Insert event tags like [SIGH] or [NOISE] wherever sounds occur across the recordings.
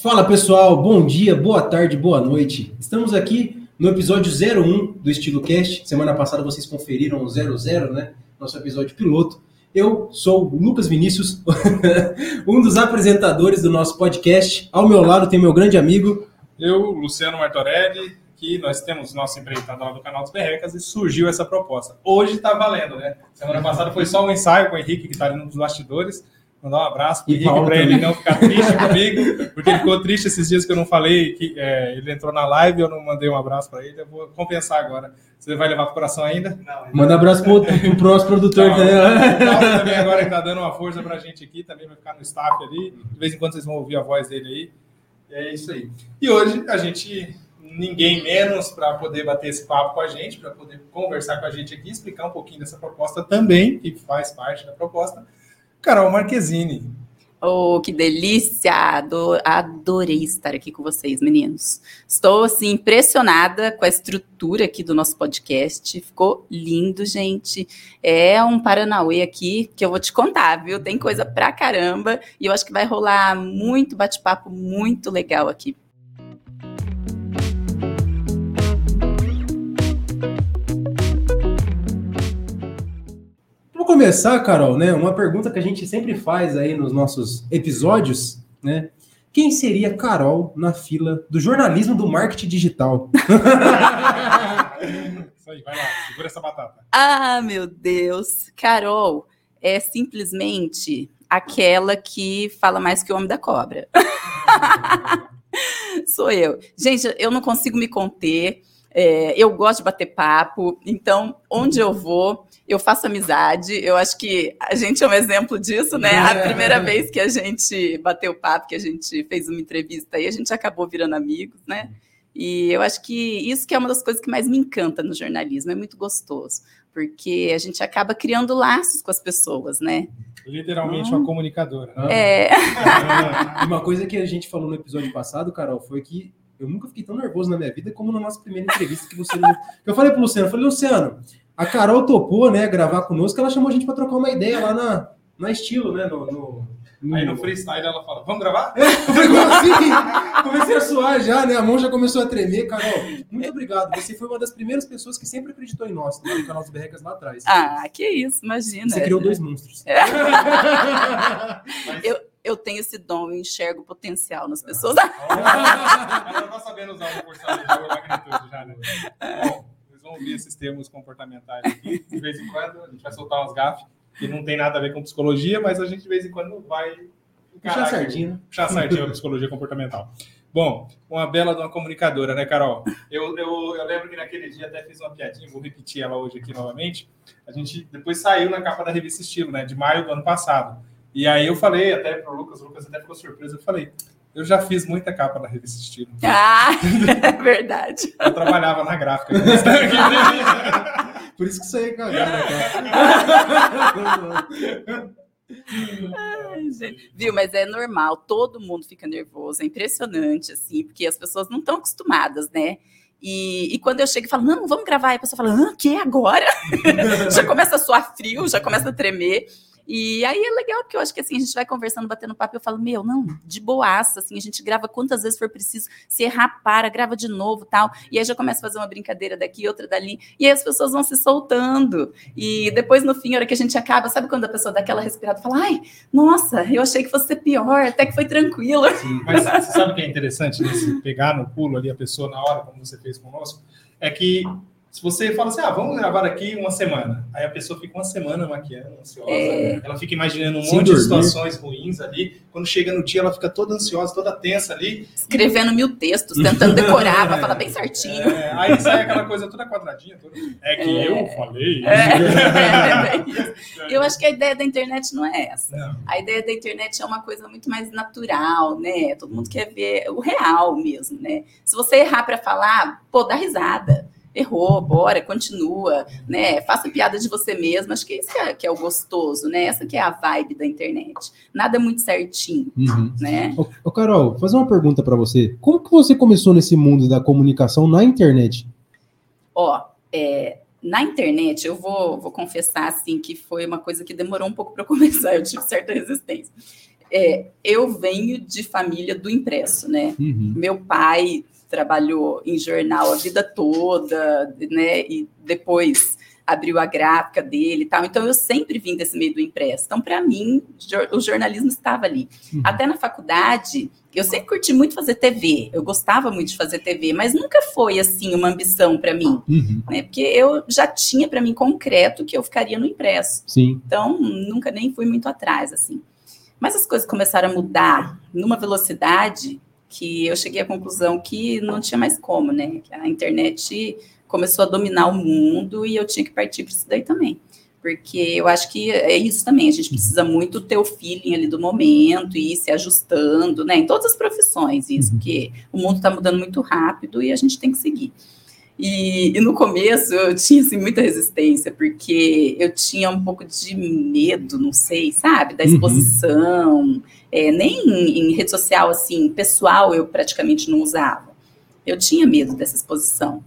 Fala pessoal, bom dia, boa tarde, boa noite. Estamos aqui no episódio 01 do Estilo Cast. Semana passada vocês conferiram o 00, né? Nosso episódio piloto. Eu sou Lucas Vinícius, [LAUGHS] um dos apresentadores do nosso podcast. Ao meu lado tem meu grande amigo. Eu, Luciano Martorelli, que nós temos nosso empreitado lá do canal dos Berrecas e surgiu essa proposta. Hoje está valendo, né? Semana passada foi só um ensaio com o Henrique, que está ali nos bastidores. Mandar um abraço pro Henrique para ele não ficar triste comigo, porque ele ficou triste esses dias que eu não falei que é, ele entrou na live e eu não mandei um abraço para ele. Eu vou compensar agora. Você vai levar pro coração ainda? Não, Manda um abraço pro, pro nosso produtor também. O também agora que tá dando uma força pra gente aqui, também vai ficar no staff ali. De vez em quando vocês vão ouvir a voz dele aí. E é isso aí. E hoje a gente ninguém menos para poder bater esse papo com a gente, para poder conversar com a gente aqui, explicar um pouquinho dessa proposta também, que faz parte da proposta Carol Marquezine. Oh, que delícia! Adorei estar aqui com vocês, meninos. Estou assim impressionada com a estrutura aqui do nosso podcast. Ficou lindo, gente. É um Paranauê aqui que eu vou te contar, viu? Tem coisa pra caramba e eu acho que vai rolar muito bate-papo muito legal aqui. Começar, Carol, né, uma pergunta que a gente sempre faz aí nos nossos episódios, né? Quem seria Carol na fila do jornalismo do marketing digital? [LAUGHS] Isso aí, vai lá, segura essa batata. Ah, meu Deus. Carol é simplesmente aquela que fala mais que o homem da cobra. [LAUGHS] Sou eu. Gente, eu não consigo me conter. É, eu gosto de bater papo, então onde eu vou, eu faço amizade. Eu acho que a gente é um exemplo disso, né? A primeira vez que a gente bateu papo, que a gente fez uma entrevista aí, a gente acabou virando amigos, né? E eu acho que isso que é uma das coisas que mais me encanta no jornalismo, é muito gostoso, porque a gente acaba criando laços com as pessoas, né? Literalmente uma comunicadora. É. [LAUGHS] uma coisa que a gente falou no episódio passado, Carol, foi que eu nunca fiquei tão nervoso na minha vida como na nossa primeira entrevista que você. [LAUGHS] eu falei pro Luciano, eu falei, Luciano, a Carol topou, né, gravar conosco, ela chamou a gente para trocar uma ideia lá na, na estilo, né? No, no, no... Aí no freestyle ela fala, vamos gravar? É, eu assim, [LAUGHS] comecei a suar já, né? A mão já começou a tremer. Carol, muito obrigado. Você foi uma das primeiras pessoas que sempre acreditou em nós, no canal dos Berrecas lá atrás. Ah, que isso, imagina. Você criou dois monstros. É. [LAUGHS] Mas... Eu, eu tenho esse dom, eu enxergo potencial nas pessoas. Ela não tá sabendo usar o porcentagem de magnitude já, né? Bom, vocês vão ouvir esses termos comportamentais aqui. De vez em quando, a gente vai soltar umas gafes que não tem nada a ver com psicologia, mas a gente de vez em quando vai puxar sardinha. Puxar sardinha a psicologia comportamental. Bom, uma bela de uma comunicadora, né, Carol? Eu, eu, eu lembro que naquele dia até fiz uma piadinha, vou repetir ela hoje aqui novamente. A gente depois saiu na capa da revista Estilo, né, de maio do ano passado. E aí eu falei até para o Lucas, o Lucas até ficou surpreso, eu falei, eu já fiz muita capa da revista Estilo. [LAUGHS] Ah, é verdade. Eu trabalhava na gráfica. Por isso que saí cagada, Ai, gente. Viu, mas é normal, todo mundo fica nervoso, é impressionante, assim, porque as pessoas não estão acostumadas, né? E, e, quando eu chego e falo, não, vamos gravar, a pessoa fala, ah, que agora? [LAUGHS] já começa a suar frio, já começa a tremer. E aí é legal, porque eu acho que assim, a gente vai conversando, batendo papo, eu falo, meu, não, de boaça, assim, a gente grava quantas vezes for preciso, se errar, para, grava de novo tal. E aí já começa a fazer uma brincadeira daqui, outra dali, e aí as pessoas vão se soltando. E depois, no fim, a hora que a gente acaba, sabe quando a pessoa dá aquela respirada e fala, ai, nossa, eu achei que fosse pior, até que foi tranquilo. Sim, mas sabe o que é interessante nesse pegar no pulo ali a pessoa na hora, como você fez conosco? É que se você fala assim, ah, vamos gravar aqui uma semana, aí a pessoa fica uma semana maquiando, ansiosa, é. ela fica imaginando um Sem monte dormir. de situações ruins ali, quando chega no dia ela fica toda ansiosa, toda tensa ali. Escrevendo e... mil textos, tentando decorar, é, pra falar bem certinho. [LAUGHS] É, aí sai aquela coisa toda quadradinha, toda... é que é. eu falei. É, [LAUGHS] eu acho que a ideia da internet não é essa. Não. A ideia da internet é uma coisa muito mais natural, né? Todo mundo quer ver o real mesmo, né? Se você errar para falar, pô, dá risada errou, bora, continua, né? Faça piada de você mesmo. Acho que isso que é, que é, o gostoso, né? Essa que é a vibe da internet. Nada muito certinho, uhum. né? Ô, ô, Carol, fazer uma pergunta para você. Como que você começou nesse mundo da comunicação na internet? Ó, é, na internet, eu vou, vou confessar assim que foi uma coisa que demorou um pouco para [LAUGHS] começar. Eu tive certa resistência. É, eu venho de família do impresso, né? Uhum. Meu pai trabalhou em jornal a vida toda, né? E depois abriu a gráfica dele e tal. Então eu sempre vim desse meio do impresso. Então para mim o jornalismo estava ali. Uhum. Até na faculdade eu sempre curti muito fazer TV. Eu gostava muito de fazer TV, mas nunca foi assim uma ambição para mim, Uhum. né? Porque eu já tinha para mim concreto que eu ficaria no impresso. Sim. Então, nunca nem fui muito atrás, assim. Mas as coisas começaram a mudar numa velocidade que eu cheguei à conclusão que não tinha mais como, né? Que a internet começou a dominar o mundo e eu tinha que partir para isso daí também. Porque eu acho que é isso também, a gente precisa muito ter o feeling ali do momento e ir se ajustando, né? Em todas as profissões, isso, Uhum. porque o mundo está mudando muito rápido e a gente tem que seguir. E, e no começo eu tinha assim, muita resistência, porque eu tinha um pouco de medo, não sei, sabe, da Uhum. exposição. É, nem em, em rede social, assim, pessoal, eu praticamente não usava. Eu tinha medo dessa exposição.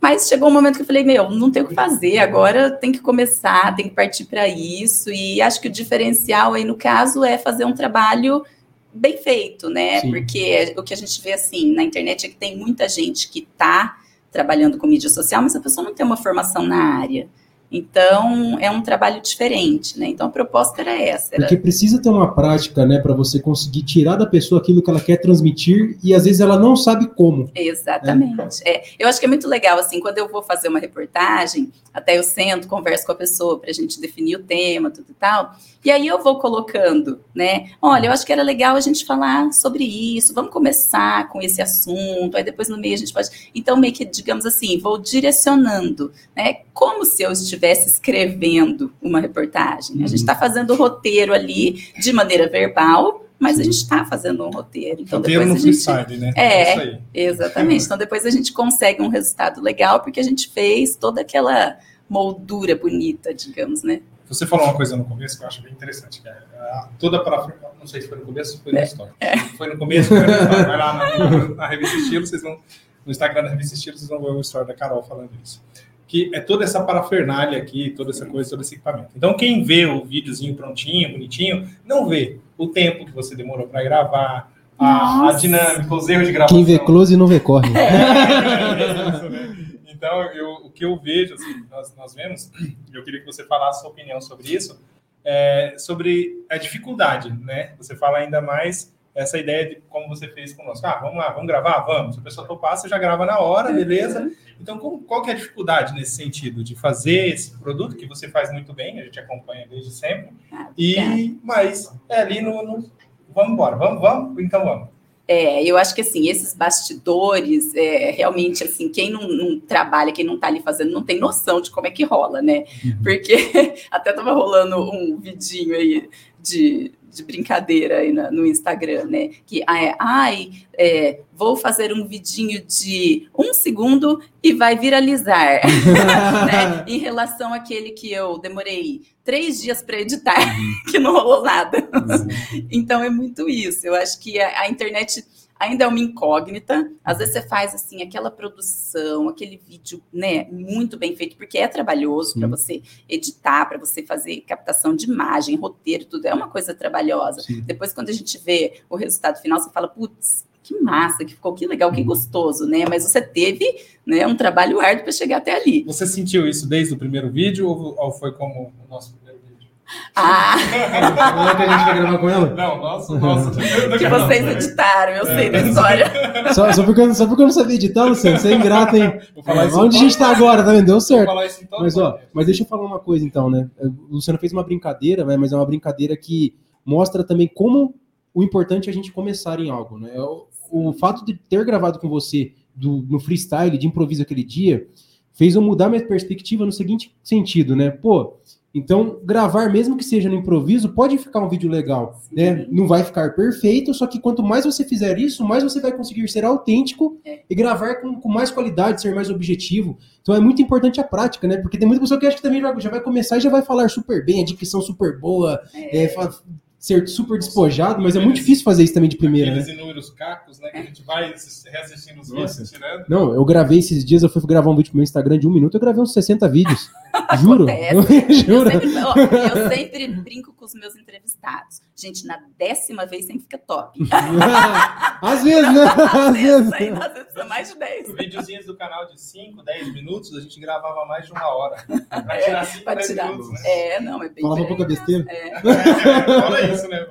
Mas chegou um momento que eu falei, meu, não tem o que fazer, agora tem que começar, tem que partir para isso. E acho que o diferencial aí, no caso, é fazer um trabalho bem feito, né? Sim. Porque o que a gente vê assim na internet é que tem muita gente que está trabalhando com mídia social, mas a pessoa não tem uma formação na área. Então, é um trabalho diferente, né? Então, a proposta era essa. Era... Porque precisa ter uma prática, né, para você conseguir tirar da pessoa aquilo que ela quer transmitir e às vezes ela não sabe como. Exatamente. É, eu acho que é muito legal, assim, quando eu vou fazer uma reportagem, até eu sento, converso com a pessoa para a gente definir o tema, tudo e tal, e aí eu vou colocando, né? Olha, eu acho que era legal a gente falar sobre isso, vamos começar com esse assunto, aí depois no meio a gente pode. Então, meio que, digamos assim, vou direcionando, né? Como se eu estivesse escrevendo uma reportagem. A gente está fazendo o roteiro ali de maneira verbal, mas a gente está fazendo um roteiro. Então, Roteiro depois no a gente. né? É. Aí. Exatamente. Então depois a gente consegue um resultado legal porque a gente fez toda aquela moldura bonita, digamos, né? Você falou uma coisa no começo que eu acho bem interessante, que é a- toda para não sei se foi no começo ou foi na história. Foi no começo, foi na história. vai lá na, na revista Estilo, vocês vão no Instagram da revista Estilo, vocês vão ver uma história da Carol falando isso. Que é toda essa parafernália aqui, toda essa coisa, todo esse equipamento. Então, quem vê o videozinho prontinho, bonitinho, não vê o tempo que você demorou para gravar, a, a dinâmica, os erros de gravação. Quem vê close não vê corre. [LAUGHS] então, eu, o que eu vejo, assim, nós, nós vemos, e eu queria que você falasse a sua opinião sobre isso, é, sobre a dificuldade, né? Você fala ainda mais essa ideia de como você fez conosco. Ah, vamos lá, vamos gravar? Vamos. Se a pessoa topar, você já grava na hora, beleza? Então, como, qual que é a dificuldade nesse sentido de fazer esse produto que você faz muito bem, a gente acompanha desde sempre, Ah, e mas é ali no, no- vamos embora, vamos, vamos, então vamos. É, eu acho que assim, esses bastidores, é, realmente, assim, quem não, não trabalha, quem não tá ali fazendo, não tem noção de como é que rola, né? Porque [LAUGHS] até tava rolando um vidinho aí de, de brincadeira aí na- no Instagram, né? Que ah, é, ai, é, vou fazer um vidinho de um segundo e vai viralizar. [LAUGHS] né? Em relação àquele que eu demorei três dias para editar, [LAUGHS] que não rolou nada. Então é muito isso. Eu acho que a, a internet ainda é uma incógnita. Às vezes você faz assim aquela produção, aquele vídeo, né, muito bem feito, porque é trabalhoso para você editar, para você fazer captação de imagem, roteiro, tudo é uma coisa trabalhosa. Sim. Depois quando a gente vê o resultado final, você fala, putz, que massa, que ficou, que legal, que gostoso, né? Mas você teve, né, um trabalho árduo para chegar até ali. Você sentiu isso desde o primeiro vídeo ou, ou foi como o nosso? Ah, Como é que a gente vai gravar com ela? Não, nosso, nosso. do que vocês editaram, eu sei da história. Só, só, porque, eu- só porque eu não sabia editar, Luciano, você é ingrato, hein? Vou falar isso Onde a gente tá agora, tá vendo? Deu Vou certo. falar isso em todo Mas, ó, mas deixa eu falar uma coisa então, né? O Luciano fez uma brincadeira, né? Mas é uma brincadeira que mostra também como o importante é a gente começar em algo, né? O, o fato de ter gravado com você do, no freestyle, de improviso aquele dia, fez eu mudar minha perspectiva no seguinte sentido, né? Pô, então gravar, mesmo que seja no improviso, pode ficar um vídeo legal, né? Não vai ficar perfeito, só que quanto mais você fizer isso, mais você vai conseguir ser autêntico É. e gravar com, com mais qualidade, ser mais objetivo. Então é muito importante a prática, né? Porque tem muita pessoa que acha que também já, já vai começar e já vai falar super bem, a dicção super boa, É. é, ser super despojado, mas é muito difícil fazer isso também de primeira, Aqueles né? inúmeros cacos, né? Que a gente vai reassistindo os Nossa. vídeos, tirando. Não, eu gravei esses dias, eu fui gravar um vídeo pro meu Instagram de um minuto, eu gravei uns 60 vídeos. [LAUGHS] Juro. Acontece. [LAUGHS] Eu Juro. sempre, ó, eu [LAUGHS] sempre brinco com os meus entrevistados. Gente, na décima vez sempre fica top. Às vezes, né? Às vezes. Aí, às vezes é mais de 10. Videozinhos do canal de 5, 10 minutos, a gente gravava mais de uma hora. Pra tirar 5, Pra 10 tirar. minutos, né? É, não, é bem Falava pouca besteira. É. Fala isso, né?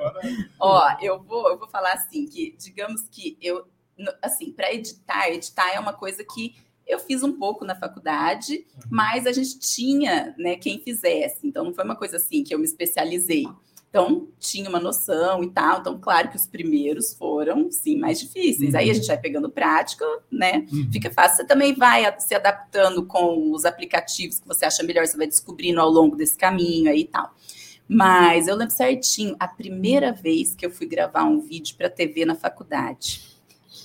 Ó, eu vou, eu vou falar assim, que digamos que eu, assim, para editar, editar é uma coisa que eu fiz um pouco na faculdade, mas a gente tinha, né, quem fizesse. Então não foi uma coisa assim que eu me especializei. Então tinha uma noção e tal. Então claro que os primeiros foram, sim, mais difíceis. Aí a gente vai pegando prática, né? Uhum. Fica fácil. Você também vai se adaptando com os aplicativos que você acha melhor, você vai descobrindo ao longo desse caminho aí e tal. Mas eu lembro certinho, a primeira vez que eu fui gravar um vídeo para TV na faculdade.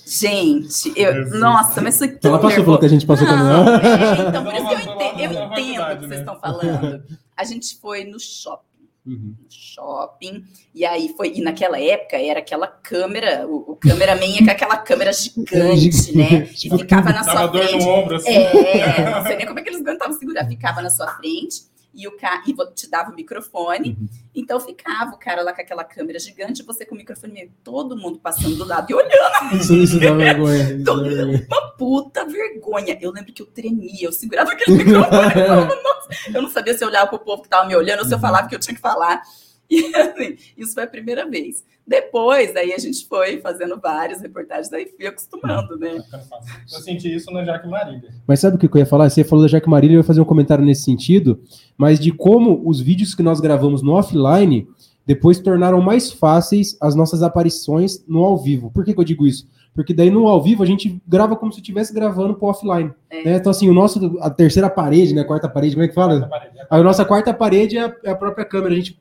Gente, eu, nossa, mas foi tão Ela passou pelo que a gente passou também. é, então por isso que eu entendo, eu na entendo o que faculdade, vocês estão falando. A gente foi no shopping Uhum. no shopping. E aí foi. E naquela época era aquela câmera, o, o cameraman ia com aquela câmera gigante, né? E Tipo, ficava na sua dor frente. no ombro, assim. É, não sei nem como é que eles aguentavam segurar. Ficava na sua frente e o cara e te dava o microfone. Uhum. Então ficava o cara lá com aquela câmera gigante, você com o microfone, todo mundo passando do lado e olhando. [LAUGHS] Isso, isso dá vergonha. Todo-. Uma puta vergonha. Eu lembro que eu tremia, eu segurava aquele microfone. eu falava, não sabia se eu olhava pro povo que tava me olhando ou se eu falava o que eu tinha que falar. [LAUGHS] E assim, isso foi a primeira vez. Depois, aí a gente foi fazendo várias reportagens, aí fui acostumando, né? Eu senti isso na Jaque Marília. Mas sabe o que eu ia falar? Você falou da Jaque Marília, eu ia fazer um comentário nesse sentido, mas de como os vídeos que nós gravamos no offline depois tornaram mais fáceis as nossas aparições no ao vivo. Por que, que eu digo isso? Porque daí no ao vivo a gente grava como se estivesse gravando pro offline. É. né? Então, assim, o nosso, a terceira parede, né? Quarta parede, como é que fala? A nossa quarta parede é a, é a própria câmera. A gente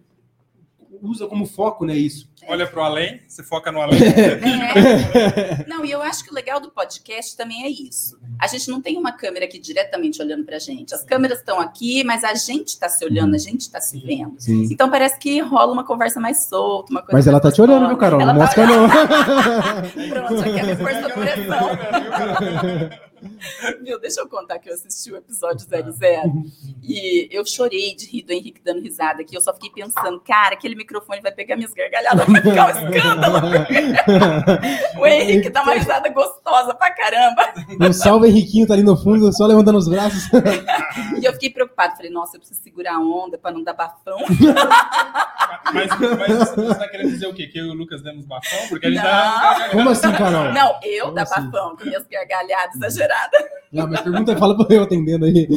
usa como foco, né? Isso. Olha pro além, você foca no além. É. Não, e eu acho que o legal do podcast também é isso. A gente não tem uma câmera aqui diretamente olhando pra gente. As câmeras estão aqui, mas a gente está se olhando, a gente está se vendo. Sim. Então parece que rola uma conversa mais solta, uma coisa Mas ela tá te olhando, viu. Carol? Não Ela mostra, tá... não. [LAUGHS] Pronto, já quer reforçar a pressão. [LAUGHS] Viu? Deixa eu contar que eu assisti o episódio 00 e eu chorei de rir do Henrique dando risada aqui. Eu só fiquei pensando, cara, aquele microfone vai pegar minhas gargalhadas, vai ficar um escândalo. [LAUGHS] o Henrique dá uma risada gostosa pra caramba. Não salva Henriquinho, tá ali no fundo, só levantando os braços. E eu fiquei preocupada. Falei, nossa, eu preciso segurar a onda pra não dar bafão. Mas, mas você tá querendo dizer o quê? Que eu e o Lucas demos bafão? Porque a gente Não. tá. Como assim, Carol? Não, eu Como dar assim? bafão com minhas gargalhadas exageradas. Não, mas pergunta, fala pra eu atendendo aí.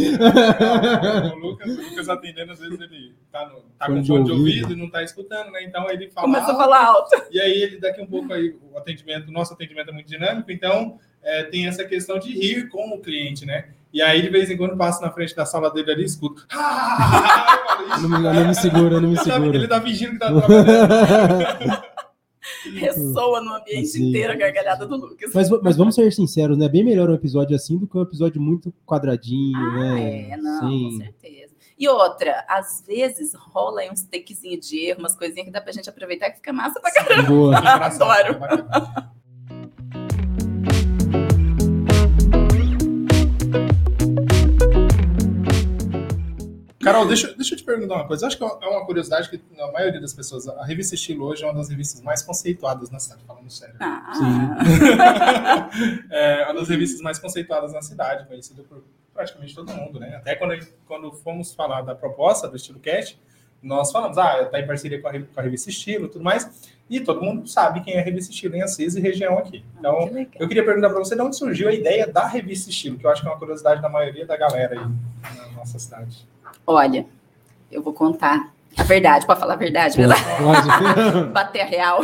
O Lucas, o Lucas atendendo, às vezes ele tá, no, tá com fone de ouvido. ouvido e não tá escutando, né? Então ele fala. Começou a falar alto. E aí ele daqui um pouco aí, o atendimento, o nosso atendimento é muito dinâmico, então é, tem essa questão de rir com o cliente, né? E aí, de vez em quando, passa na frente da sala dele ali e escuta. [LAUGHS] Falo, Não me, não me segura, não me Ele tá, segura. ele tá fingindo que tá trabalhando. [LAUGHS] Ressoa no ambiente Sim. inteiro a gargalhada do Lucas. Mas, mas vamos ser sinceros, né? É bem melhor um episódio assim do que um episódio muito quadradinho, Ah, né? é, não, com Sim. certeza. E outra, às vezes rola aí uns takezinhos de erro, umas coisinhas que dá pra gente aproveitar que fica massa pra caramba. Boa. [LAUGHS] Adoro. Carol, deixa, deixa eu te perguntar uma coisa. Acho que é uma curiosidade que a maioria das pessoas. A revista Estilo hoje é uma das revistas mais conceituadas na cidade, falando sério. Ah, [LAUGHS] é uma das revistas mais conceituadas na cidade, conhecida por praticamente todo mundo, né? Até quando, quando fomos falar da proposta do Estilo Cast, nós falamos, ah, tá em parceria com a, com a revista Estilo e tudo mais, e todo mundo sabe quem é a revista Estilo em Assis e região aqui. Então, que legal. eu queria perguntar para você de onde surgiu a ideia da revista Estilo, que eu acho que é uma curiosidade da maioria da galera aí na nossa cidade. Olha, eu vou contar a verdade. Pode falar a verdade, verdade? Pode. [LAUGHS] Bater a real.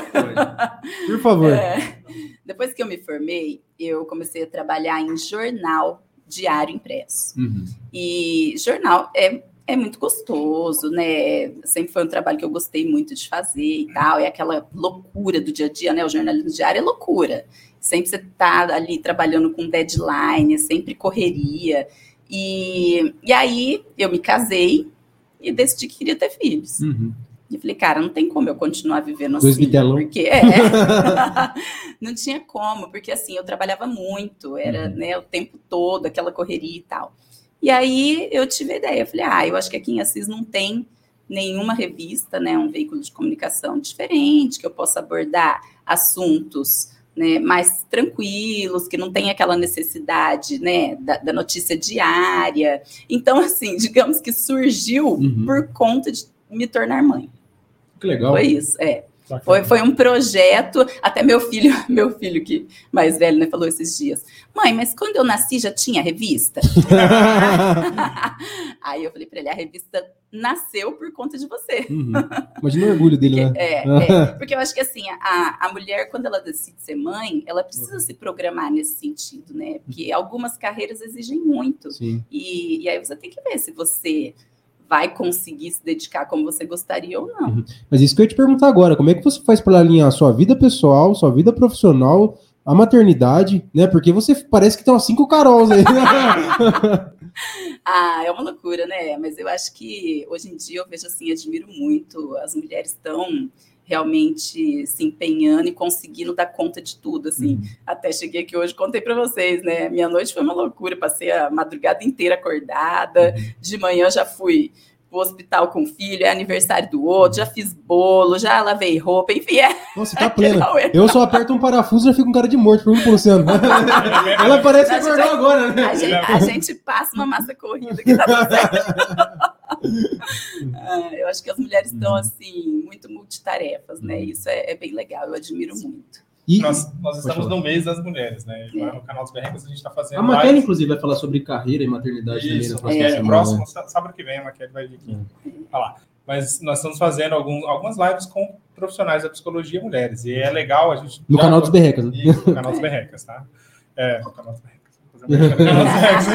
Por favor. É. Depois que eu me formei, eu comecei a trabalhar em jornal diário impresso. Uhum. E jornal é, é muito gostoso, né? Sempre foi um trabalho que eu gostei muito de fazer e tal. É aquela loucura do dia a dia, né? O jornalismo diário é loucura. Sempre você tá ali trabalhando com deadline, é sempre correria. E, e aí eu me casei e decidi que queria ter filhos. Uhum. E falei, cara, não tem como eu continuar vivendo Dois assim. vitelão. Porque é. [LAUGHS] [LAUGHS] não tinha como, porque assim, eu trabalhava muito, era Uhum. né, o tempo todo, aquela correria e tal. E aí eu tive a ideia, eu falei, ah, eu acho que aqui em Assis não tem nenhuma revista, né, um veículo de comunicação diferente, que eu possa abordar assuntos né, mais tranquilos, que não tem aquela necessidade né, da, da notícia diária. Então, assim, [LAUGHS] digamos que surgiu Uhum. por conta de me tornar mãe. Que legal. Foi isso, é. Bacana. Foi, foi um projeto, até meu filho, [LAUGHS] meu filho que mais velho, né, falou esses dias. Mãe, mas quando eu nasci já tinha revista? [LAUGHS] Aí eu falei para ele, a revista nasceu por conta de você. Uhum. Imagina o orgulho dele, né? É, [LAUGHS] é, porque eu acho que assim, a, a mulher, quando ela decide ser mãe, ela precisa se programar nesse sentido, né? Porque algumas carreiras exigem muito. Sim. E, e aí você tem que ver se você vai conseguir se dedicar como você gostaria ou não. Mas isso que eu ia te perguntar agora, como é que você faz para alinhar a sua vida pessoal, sua vida profissional, a maternidade, né? Porque você parece que tem umas cinco Carols aí. [LAUGHS] Ah, é uma loucura, né? Mas eu acho que hoje em dia eu vejo assim, admiro muito. As mulheres estão realmente se empenhando e conseguindo dar conta de tudo, assim. Até cheguei aqui hoje, contei para vocês, né? Minha noite foi uma loucura, passei a madrugada inteira acordada. De manhã já fui pro hospital com o filho, é aniversário do outro, já fiz bolo, já lavei roupa, enfim, é. Nossa, tá [LAUGHS] plena. Não, é- Eu só aperto um parafuso e já fico com cara de morto, pergunto pro Luciano. Ela parece que acordou agora, né? A gente, a gente passa uma massa corrida que tá. [LAUGHS] Ah, eu acho que as mulheres Uhum. estão assim, muito multitarefas, né? Isso é, é bem legal, eu admiro muito. E Nós, nós estamos falar. no mês das mulheres, né? É. no canal dos Berrencas a gente está fazendo. a matéria, inclusive, vai falar sobre carreira e maternidade Isso, também na próxima é, semana. próximo, né? sá- sábado que vem, a Maquete vai vir aqui falar. Mas nós estamos fazendo algum, algumas lives com profissionais da psicologia mulheres. E é legal a gente. No canal dos Berrecas, né? Isso, no canal dos Berrecas, tá? É, no canal dos Berrecas. Berrecas.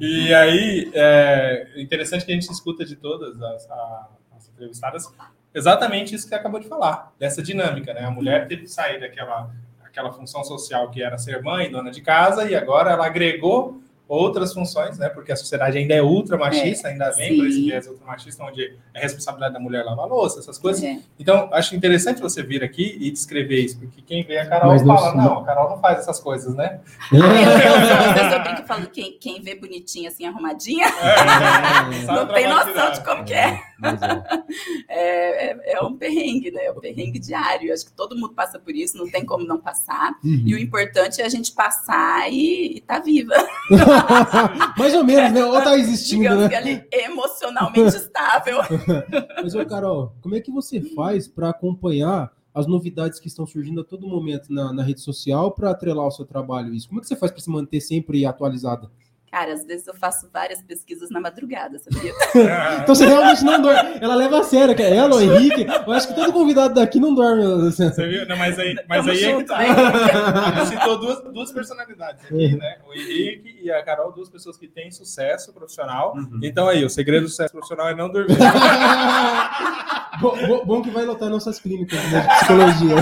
E aí, é interessante que a gente escuta de todas as, as entrevistadas exatamente isso que acabou de falar, dessa dinâmica, né? A mulher teve que sair daquela aquela função social que era ser mãe, dona de casa, e agora ela agregou outras funções, né? Porque a sociedade ainda é ultra machista, ainda vem por esse viés ultra machista, onde é responsabilidade da mulher lavar a louça, essas coisas. É. Então, acho interessante você vir aqui e descrever isso, porque quem vê a Carol Mas não- fala, não, a Carol não faz essas coisas, né? Eu, eu, eu, eu brinco e falo, quem, quem vê bonitinha assim, arrumadinha, [LAUGHS] É, não tem noção de cidade. como que é. É. [LAUGHS] É, é. é um perrengue, né? É um perrengue diário. Acho que todo mundo passa por isso, não tem como não passar. Uhum. E o importante é a gente passar e, e tá viva. [LAUGHS] [LAUGHS] Mais ou menos, né? Ou tá existindo, Digamos né? que ali emocionalmente estável. [LAUGHS] Mas, ô, Carol, como é que você faz para acompanhar as novidades que estão surgindo a todo momento na, na rede social para atrelar o seu trabalho? Isso? Como é que você faz para se manter sempre atualizada? Cara, às vezes eu faço várias pesquisas na madrugada, sabia? [LAUGHS] Então você realmente não dorme. Ela leva a sério, que é ela, o Henrique. Eu acho que todo convidado daqui não dorme. assim. Você viu? Não, mas aí, mas Tamo aí é que junto, tá. né? Citou duas, duas personalidades aqui, né? O Henrique e a Carol, duas pessoas que têm sucesso profissional. Uhum. Então aí, o segredo do sucesso profissional é não dormir. [LAUGHS] bom, bom- bom que vai lotar nossas clínicas né, de psicologia.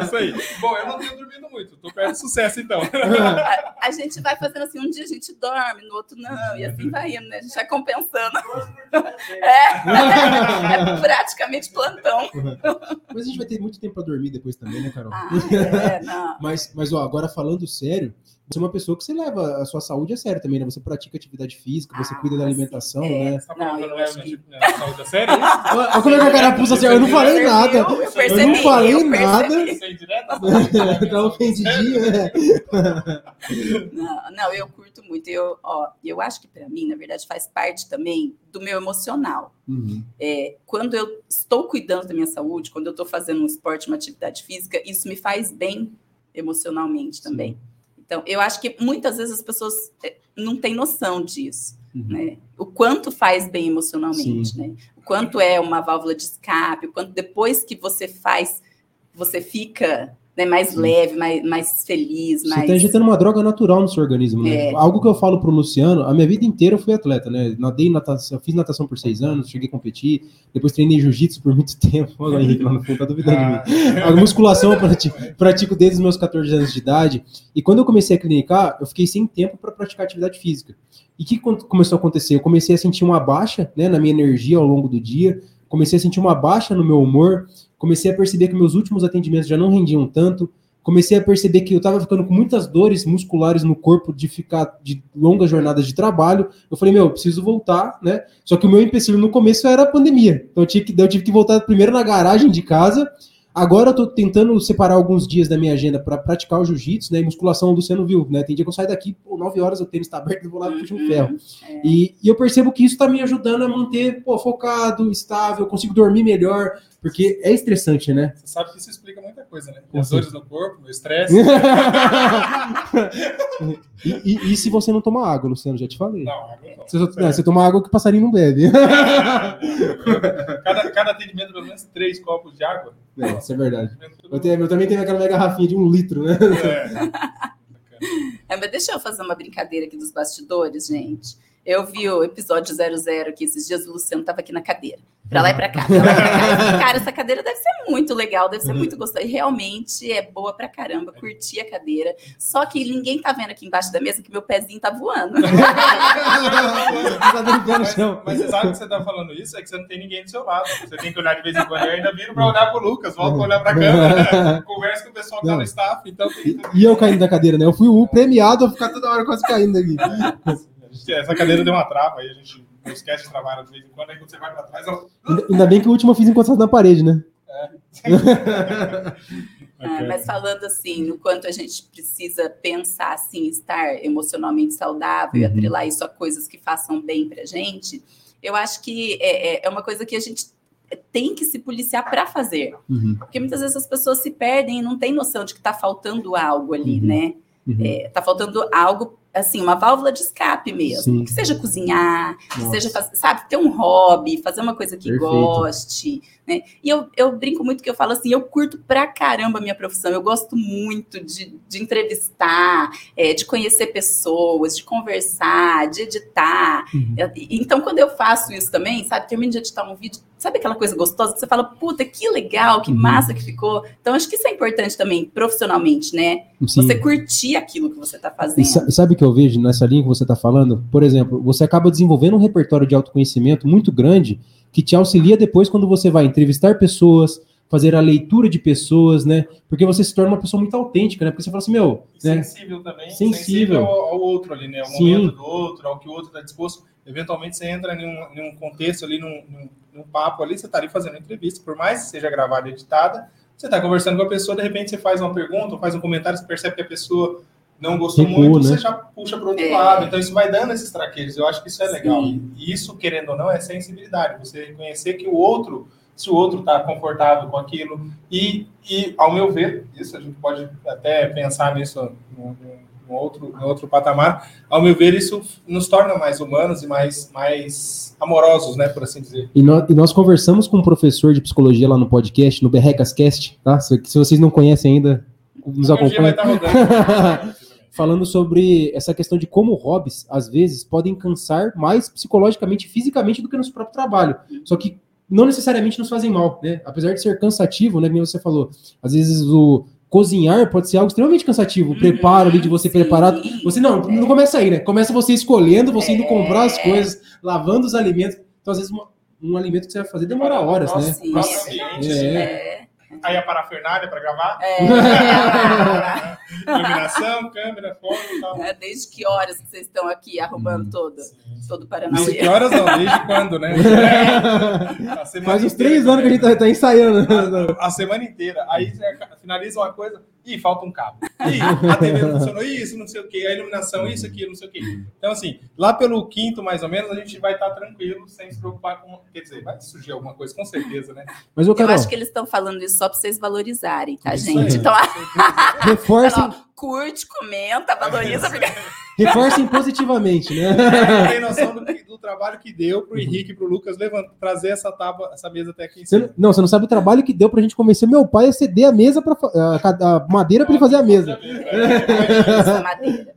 É isso aí. Bom, eu não tenho dormido muito, tô perto do sucesso então. A, a gente vai fazendo assim, um dia a gente dorme, no outro não, e assim vai indo, né? A gente vai compensando. É, é praticamente plantão. Mas a gente vai ter muito tempo para dormir depois também, né, Carol? Ah, é, não. Mas, mas ó, agora falando sério, você é uma pessoa que você leva a sua saúde a sério também, né? Você pratica atividade física, você Ah, cuida da sim. alimentação, É. né? Você tá Não, eu eu acho não que- levo minha saúde a sério? é? Olha como é que o cara puxa assim, eu não falei nada. Eu Eu percebi, não falei eu nada. [LAUGHS] tá ofendidinho, né? Não, não, eu curto muito. Eu, ó, eu acho que para mim, na verdade, faz parte também do meu emocional. Uhum. É, quando eu estou cuidando da minha saúde, quando eu estou fazendo um esporte, uma atividade física, isso me faz bem emocionalmente também. Então, eu acho que muitas vezes as pessoas é, não têm noção disso, Uhum. né? O quanto faz bem emocionalmente, né? O quanto é uma válvula de escape, o quanto depois que você faz, você fica né, mais Sim. leve, mais, mais feliz, Você mais... está injetando uma droga natural no seu organismo, né? É. Algo que eu falo pro Luciano, a minha vida inteira eu fui atleta, né? Nadei natação, fiz natação por seis anos, cheguei a competir, depois treinei jiu-jitsu por muito [LAUGHS] tempo. Olha o Henrique lá no fundo, tá duvidando de mim. Ah, A musculação eu pratico, pratico desde os meus 14 anos de idade. E quando eu comecei a clinicar, eu fiquei sem tempo para praticar atividade física. E o que começou a acontecer? Eu comecei a sentir uma baixa né, na minha energia ao longo do dia, comecei a sentir uma baixa no meu humor, comecei a perceber que meus últimos atendimentos já não rendiam tanto, comecei a perceber que eu estava ficando com muitas dores musculares no corpo de ficar de longas jornadas de trabalho. Eu falei, meu, eu preciso voltar, né? Só que o meu empecilho no começo era a pandemia. Então eu que, eu tive que voltar primeiro na garagem de casa Agora eu tô tentando separar alguns dias da minha agenda para praticar o jiu-jitsu, né? E musculação, o Luciano viu, né? Tem dia que eu saio daqui, pô, 9 horas o tênis tá aberto e vou lá puxar um ferro. É. E, e, eu percebo que isso tá me ajudando a manter, pô, focado, estável, consigo dormir melhor, porque é estressante, né? Você sabe que isso explica muita coisa, né? As dores no corpo, o estresse. [LAUGHS] e, e, e, se você não tomar água, Luciano, já te falei. Não, água não. Você, não, você toma água que o passarinho não bebe. [LAUGHS] cada, cada atendimento, pelo menos três copos de água. É, isso é verdade. Eu, tenho, eu também tenho aquela mega garrafinha de um litro, né? É. [LAUGHS] é, mas deixa eu fazer uma brincadeira aqui dos bastidores, gente. Eu vi o episódio 00 aqui esses dias, o Luciano estava aqui na cadeira. Pra lá e pra cá. Pra lá e pra cá. Cara, essa cadeira deve ser muito legal, deve ser uhum. muito gostosa. E realmente é boa pra caramba, curti a cadeira. Só que ninguém tá vendo aqui embaixo da mesa que meu pezinho tá voando. mas, mas você sabe que você tá falando isso? É que você não tem ninguém do seu lado. Você tem que olhar de vez em quando. Eu ainda viro pra olhar pro Lucas, volto pra olhar pra câmera, né? conversa com o pessoal que tá no staff. Então tem... E eu caindo da cadeira, né? Eu fui o premiado a ficar toda hora quase caindo aqui. Essa cadeira deu uma trava aí, a gente não esquece de trabalhar de vez em quando, aí quando você vai pra trás. Ela... Ainda bem que o último eu fiz encostado na parede, né? É. [LAUGHS] ah, mas falando assim, no quanto a gente precisa pensar assim, estar emocionalmente saudável uhum. e atrelar isso a coisas que façam bem pra gente, eu acho que é, é, é uma coisa que a gente tem que se policiar para fazer. Uhum. Porque muitas vezes as pessoas se perdem e não têm noção de que está faltando algo ali, uhum. né? Uhum. É, tá faltando algo assim, uma válvula de escape mesmo. Sim. Que seja cozinhar, Nossa. que seja, sabe, ter um hobby, fazer uma coisa que Perfeito. goste, né? E eu, eu brinco muito que eu falo assim, eu curto pra caramba a minha profissão, eu gosto muito de, de entrevistar, é, de conhecer pessoas, de conversar, de editar. Uhum. Então, quando eu faço isso também, sabe, termino de editar um vídeo, sabe aquela coisa gostosa que você fala, puta, que legal, que uhum. massa que ficou. Então, acho que isso é importante também, profissionalmente, né? Sim. Você curtir aquilo que você tá fazendo. E sabe o que eu vejo nessa linha que você tá falando? Por exemplo, você acaba desenvolvendo um repertório de autoconhecimento muito grande que te auxilia depois quando você vai entrevistar pessoas, fazer a leitura de pessoas, né? Porque você se torna uma pessoa muito autêntica, né? Porque você fala assim, meu. Né? Sensível também. Sensível. sensível ao, ao, outro ali, né? Ao Sim. momento do outro, ao que o outro está disposto. Eventualmente você entra em um, em um contexto ali, num, num, num, papo ali, você está ali fazendo entrevista, por mais que seja gravada e editada, você está conversando com a pessoa, de repente você faz uma pergunta, faz um comentário, você percebe que a pessoa não gostou Recua, muito, né? você já puxa para o outro é. lado. Então isso vai dando esses traqueiros. Eu acho que isso é legal. Sim. E isso, querendo ou não, é sensibilidade. Você reconhecer que o outro, se o outro está confortável com aquilo. E, e, ao meu ver, isso a gente pode até pensar nisso no outro, outro patamar. Ao meu ver, isso nos torna mais humanos e mais, mais amorosos, né, por assim dizer. E nós, e nós conversamos com um professor de psicologia lá no podcast, no Berrecascast, tá? Se, se vocês não conhecem ainda, nos acompanhem. [LAUGHS] falando sobre essa questão de como hobbies, às vezes, podem cansar mais psicologicamente e fisicamente do que no próprio trabalho. Só que não necessariamente nos fazem mal, né? Apesar de ser cansativo, né? Como você falou, às vezes o cozinhar pode ser algo extremamente cansativo. O preparo ali de você Sim. preparar. Você não, não começa aí, né? Começa você escolhendo, você indo comprar as coisas, lavando os alimentos. Então, às vezes, uma, um alimento que você vai fazer demora horas, né? Nossa, é. é. Aí a parafernália para gravar? É. [LAUGHS] Iluminação, câmera, foto e tal. É, desde que horas que vocês estão aqui arrumando hum, todo, todo o Paranauê? Desde que horas não, desde quando, né? [LAUGHS] É. Faz uns três anos que a gente tá, tá ensaiando. A, a, semana inteira. Aí você finaliza uma coisa, e falta um cabo. A TV não funcionou, isso, não sei o quê, a iluminação, isso, aqui, não sei o quê. Então, assim, lá pelo quinto, mais ou menos, a gente vai estar tranquilo, sem se preocupar com. Quer dizer, vai surgir alguma coisa, com certeza, né? Mas eu, eu acho que eles estão falando isso só para vocês valorizarem, tá, isso gente? Aí, então, reforcem. curte, comenta, valoriza. Porque... [LAUGHS] Reforcem positivamente, né? Tem noção do, do, trabalho que deu para o Henrique e para o Lucas levantar, trazer essa tábua, essa mesa até aqui em cima. Você, não, você não sabe o trabalho que deu para a gente convencer meu pai a ceder a mesa para a, a, madeira para ele fazer a mesa. Essa madeira.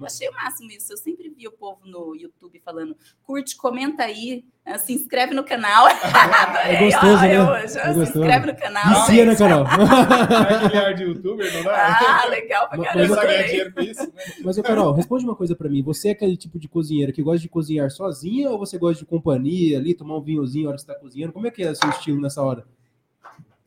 Eu achei o máximo isso. Eu sempre vi o povo no YouTube falando, curte, comenta aí, eh, se inscreve no canal. É gostoso, né? Eu, É se gostoso. inscreve no canal. Vicia, né. Carol? É [LAUGHS] de youtuber, não dá? Ah, legal pra Mas- caramba. A ganhar adorei. dinheiro com isso, né? Mas, ô, Carol, responde uma coisa pra mim. Você é aquele tipo de cozinheira que gosta de cozinhar sozinha ou você gosta de companhia ali, tomar um vinhozinho na hora que você tá cozinhando? Como é que é o seu estilo nessa hora?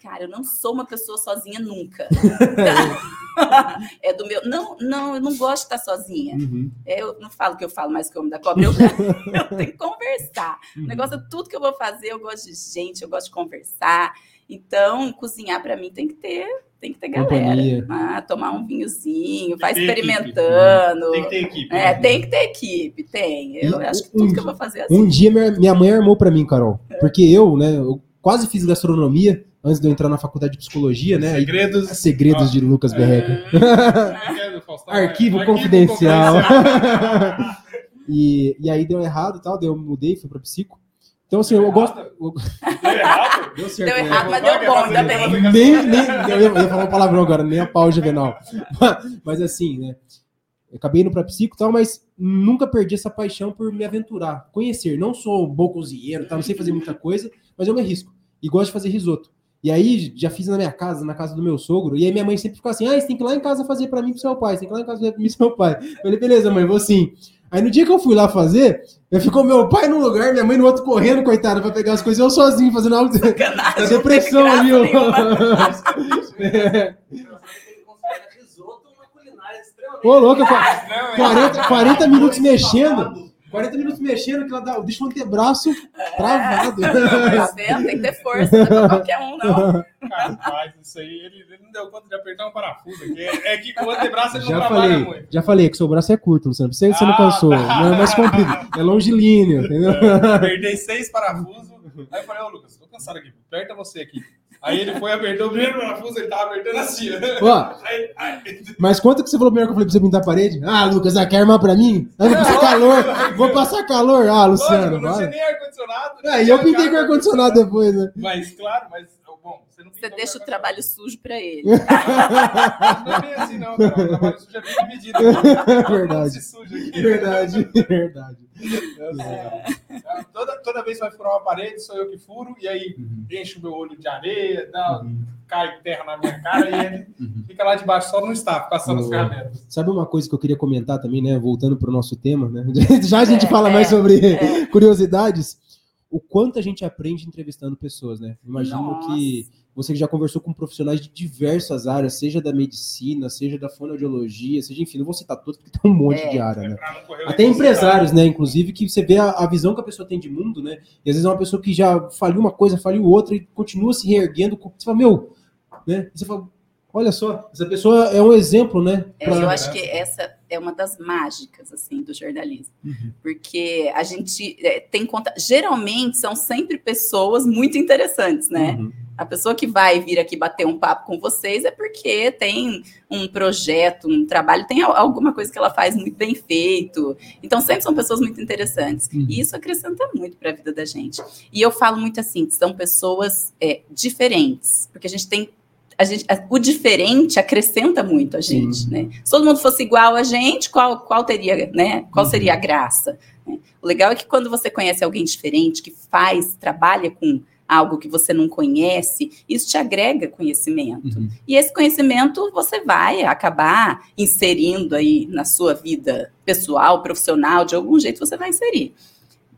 Cara, eu não sou uma pessoa sozinha nunca. [LAUGHS] é do meu. Não, não, eu não gosto de estar sozinha. Uhum. Eu não falo que eu falo mais que o homem da cobra, eu, [LAUGHS] eu tenho que conversar. O negócio é tudo que eu vou fazer, eu gosto de gente, eu gosto de conversar. Então, cozinhar para mim tem que ter, tem que ter galera. Ah, tomar um vinhozinho, vai Tem equipe. experimentando. Tem que ter equipe. É, tem que ter equipe, tem. Eu E acho que um- tudo que eu vou fazer é assim. Um dia minha, minha mãe armou pra mim, Carol. Porque eu, né, eu quase fiz gastronomia antes de eu entrar na faculdade de psicologia, né? Aí, Segredos. segredos de Lucas Berreca. Arquivo confidencial. [LAUGHS] e, e aí deu errado e tal, daí eu mudei, fui pra psico. Então, assim, eu Deu gosto. errado? eu- Deu errado? Deu certo. Deu né? errado, mas deu bom, ainda bem. Nem, nem, eu ia eu falar um palavrão agora, nem a pau juvenal. [LAUGHS] Mas assim, né? Eu acabei indo pra psico e tal, mas nunca perdi essa paixão por me aventurar, conhecer. Não sou bom cozinheiro, tá? não sei fazer muita coisa, mas eu me arrisco. E gosto de fazer risoto. E aí, já fiz na minha casa, na casa do meu sogro, e aí minha mãe sempre ficava assim, ah, você tem que ir lá em casa fazer pra mim e pro seu pai, você tem que ir lá em casa fazer pra mim e pro seu pai. Eu falei, beleza, mãe, vou sim. Aí no dia que eu fui lá fazer, eu ficou meu pai num lugar, minha mãe no outro correndo, coitada, pra pegar as coisas, eu sozinho fazendo algo. Sacanagem, [LAUGHS] depressão ali, ó. graça É. Ô, louco, qua- Não, 40, 40 minutos mexendo. 40 minutos mexendo, que ela dá, deixa o antebraço travado. [LAUGHS] Tá vendo? Tem que ter força, não é pra qualquer um, não. Rapaz, isso aí, ele, ele não deu conta de apertar um parafuso aqui. É, é que o antebraço ele não Já trabalha falei, muito. já falei que seu braço é curto, Luciano. Você, você não Ah, cansou. tá. Não é mais comprido. É longilíneo, entendeu? Apertei seis parafusos. Aí eu falei, ô Lucas, tô cansado aqui, aperta você aqui. Aí ele foi, apertou o primeiro parafuso, ele tava apertando assim. ó. Ó, Aí, aí, mas quanto que você falou primeiro que eu falei pra você pintar a parede? Ah, Lucas, ah, quer armar pra mim? Ah, vou passar calor. Vou passar calor. Ah, Luciano, lógico, não tinha nem ar-condicionado. não Ah, e eu pintei com ar-condicionado depois, né? Mas, claro, mas, você não Você deixa o trabalho sujo pra ele. [LAUGHS] Não é bem assim, não, cara. O trabalho sujo é bem dividido. [LAUGHS] Verdade. Se suja aqui. Verdade, [LAUGHS] verdade. Tá? Toda, toda vez que vai furar uma parede, sou eu que furo, e aí Uhum. enche o meu olho de areia, dá, cai terra na minha cara e ele fica lá debaixo só no staff, passando as Uhum. ferramentas. Sabe uma coisa que eu queria comentar também, né? Voltando para o nosso tema, né? Já a gente É, fala é, mais sobre curiosidades. O quanto a gente aprende entrevistando pessoas, né? Imagino Nossa. que você já conversou com profissionais de diversas áreas, seja da medicina, seja da fonoaudiologia, seja, enfim, não vou citar todos, porque tem um monte É. de área, né? Correr o Até empresários, né? Inclusive, que você vê a, a visão que a pessoa tem de mundo, né? E às vezes é uma pessoa que já faliu uma coisa, faliu outra e continua se reerguendo. Você fala, meu, né? E você fala, olha só, essa pessoa é um exemplo, né? É, pra- eu acho que essa é uma das mágicas assim do jornalismo, Uhum. porque a gente é, tem conta. Geralmente são sempre pessoas muito interessantes, né? Uhum. A pessoa que vai vir aqui bater um papo com vocês é porque tem um projeto, um trabalho, tem al- alguma coisa que ela faz muito bem feito. Então sempre são pessoas muito interessantes Uhum. e isso acrescenta muito para a vida da gente. E eu falo muito assim, são pessoas é, diferentes, porque a gente tem a gente, a- o diferente acrescenta muito a Sim. gente, né? Se todo mundo fosse igual a gente, qual, qual teria, né? Qual Uhum. seria a graça? né? O legal é que quando você conhece alguém diferente, que faz, trabalha com algo que você não conhece, isso te agrega conhecimento. Uhum. E esse conhecimento você vai acabar inserindo aí na sua vida pessoal, profissional, de algum jeito você vai inserir.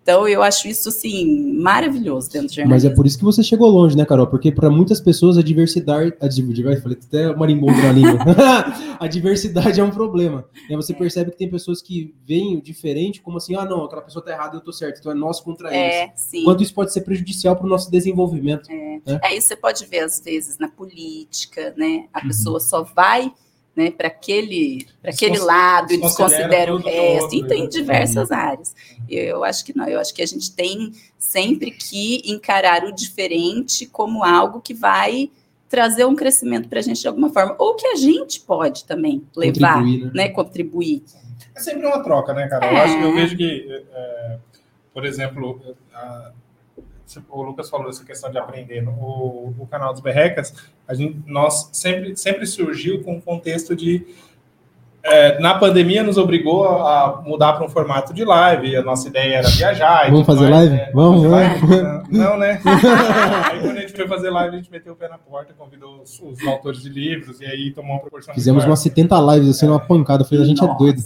Então eu acho isso assim maravilhoso dentro Mas jornalismo. é por isso que você chegou longe, né, Carol? Porque para muitas pessoas a diversidade. A diversidade falei até marimbondo na língua. [LAUGHS] a diversidade é um problema. E aí você percebe que tem pessoas que veem o diferente como assim: ah, não, aquela pessoa tá errada, eu tô certo. Então é nós contra eles. É, sim. Quanto isso pode ser prejudicial para o nosso desenvolvimento. É isso, você pode ver às vezes na política, né? A Uhum. pessoa só vai né, para aquele, pra aquele lado e desconsidera o resto. outro, E tem né? diversas áreas. Eu, eu acho que não, eu acho que a gente tem sempre que encarar o diferente como algo que vai trazer um crescimento para a gente de alguma forma, ou que a gente pode também levar, Contribuir, né? né, contribuir. É sempre uma troca, né, cara? Eu É. acho que eu vejo que, é, por exemplo, a- o Lucas falou essa questão de aprender. no- O, o canal dos Berrecas, a gente, nós sempre, sempre surgiu com o contexto de é, na pandemia nos obrigou a mudar para um formato de live. A nossa ideia era viajar. Vamos fazer mais, live? né? Vamos, Fazer vamos. live? Não, né? [LAUGHS] aí quando a gente foi fazer live, a gente meteu o pé na porta, convidou os, os autores de livros e aí tomou uma proporção. Fizemos umas 70 lives assim, numa pancada. Eu falei, a gente é Nossa, doido.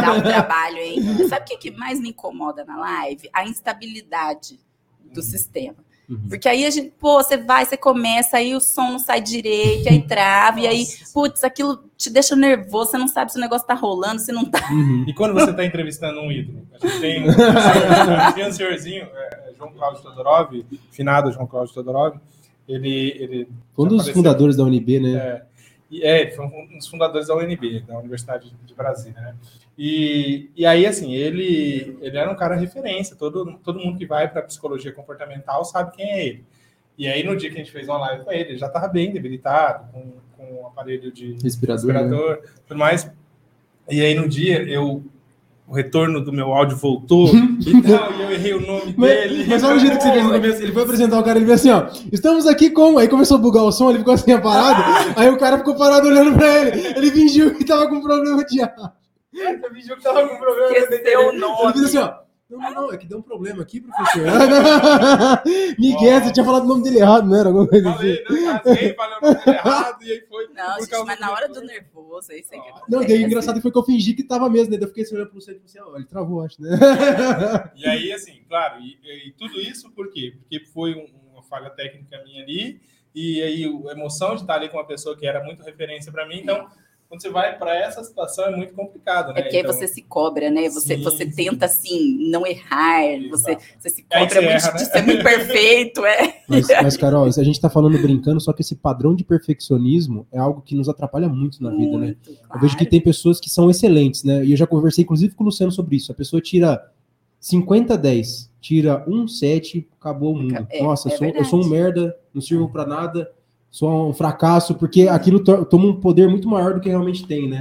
Dá um trabalho, hein? Sabe o que mais me incomoda na live? A instabilidade do sistema. Uhum. Porque aí a gente, pô, você vai, você começa, aí o som não sai direito, aí trava, e aí, putz, aquilo te deixa nervoso, você não sabe se o negócio tá rolando, se não tá. Uhum. E quando você está entrevistando um ídolo? A gente tem [LAUGHS] um, um senhorzinho, é, João Cláudio Todorov, finado João Cláudio Todorov, ele, ele um dos Apareceu. fundadores da UNB, né? É, e é, ele foi um dos fundadores da UNB, da Universidade de Brasília, né? E, e aí, assim, ele, ele era um cara referência, todo, todo mundo que vai para psicologia comportamental sabe quem é ele. E aí, no dia que a gente fez uma live com ele, ele já estava bem debilitado, com, com um aparelho de Respirador. né? respirador, tudo mais. E aí, no dia, eu o retorno do meu áudio voltou [LAUGHS] e tal, e eu errei o nome dele. Mas, olha o jeito que você fez no começo. Ele foi apresentar o cara, ele fez assim, ó. Estamos aqui com. Aí começou a bugar o som, ele ficou assim, parado. aí o cara ficou parado olhando pra ele. Ele fingiu que tava com problema de ar. Eu fingiu que tava com problema de Esqueceu o Ele nome. fez assim, ó. Não, não, não, é que deu um problema aqui, professor. [LAUGHS] Miguel, você tinha falado o nome dele errado, não era? Alguma coisa assim. Falei, não, rasguei, falei o nome dele errado, e aí foi. Não, gente, mas na hora do nervoso, aí você que Não, daí o engraçado foi que eu fingi que tava mesmo, né? Daí eu fiquei assim olhando pro centro e falei assim, ó, ele travou, acho, né? [LAUGHS] E aí, assim, claro, e, e tudo isso por quê? Porque foi um- uma falha técnica minha ali, e aí a emoção de estar ali com uma pessoa que era muito referência para mim, então, quando você vai para essa situação é muito complicado, né? É porque aí Então, você se cobra, né? Você, Sim, você tenta, assim, não errar, você, Exato. você se cobra você muito erra, de né? ser muito perfeito, é. Mas, mas, Carol, a gente tá falando brincando, só que esse padrão de perfeccionismo é algo que nos atrapalha muito na vida, né? Muito, Eu vejo que claro. tem pessoas que são excelentes, né? E eu já conversei, inclusive, com o Luciano sobre isso. A pessoa tira 50, 10, tira um 7, acabou o mundo. É, Nossa, eu, é sou, eu sou um merda, não sirvo pra nada, sou um fracasso, porque aquilo to- toma um poder muito maior do que realmente tem, né?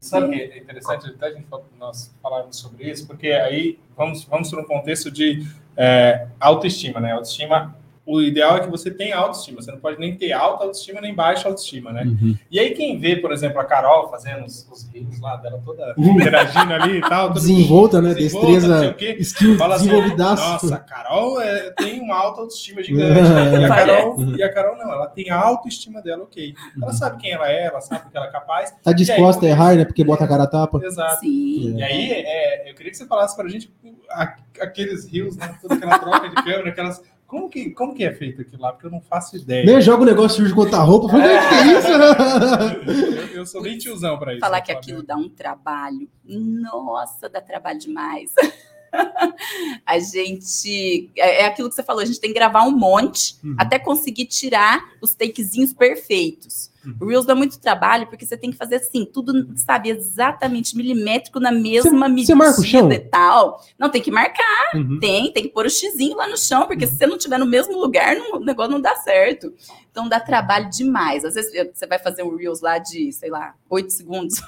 Sabe o que é interessante até a gente nós falarmos sobre isso, porque aí vamos, vamos para um contexto de é, autoestima, né? Autoestima, o ideal é que você tenha autoestima, você não pode nem ter alta autoestima nem baixa autoestima, né? E aí quem vê, por exemplo, a Carol fazendo os, os rios lá dela toda [LAUGHS] interagindo ali e tal, Desenvolta, né? Destreza, skill Fala assim, nossa, a Carol é, tem uma alta autoestima [LAUGHS] gigante. e, a Carol, e a Carol não, ela tem a autoestima dela, ok. Ela sabe quem ela é, ela sabe o que ela é capaz. Tá disposta a E aí, errar, né? Porque bota a cara a tapa. Exato. Sim. E aí, é, eu queria que você falasse pra gente a- aqueles rios, né? Toda aquela troca de câmera, aquelas. Como que, como que é feito aquilo lá? Porque eu não faço ideia. Nem joga o negócio surge contra a roupa. Eu Falei, "Gente, que é isso? Eu, eu sou bem tiozão pra isso. Falar que aquilo dá um trabalho. Nossa, dá trabalho demais. [LAUGHS] a gente. É é aquilo que você falou, a gente tem que gravar um monte Uhum. até conseguir tirar os takezinhos perfeitos. Uhum. O Reels dá muito trabalho, porque você tem que fazer assim, tudo, sabe, exatamente milimétrico na mesma Você- medida você marca o chão? e tal. Não, tem que marcar, Uhum. tem, tem que pôr o xizinho lá no chão, porque se você não tiver no mesmo lugar, não- o negócio não dá certo. Então dá trabalho demais. Às vezes você vai fazer um Reels lá de, sei lá, 8 segundos.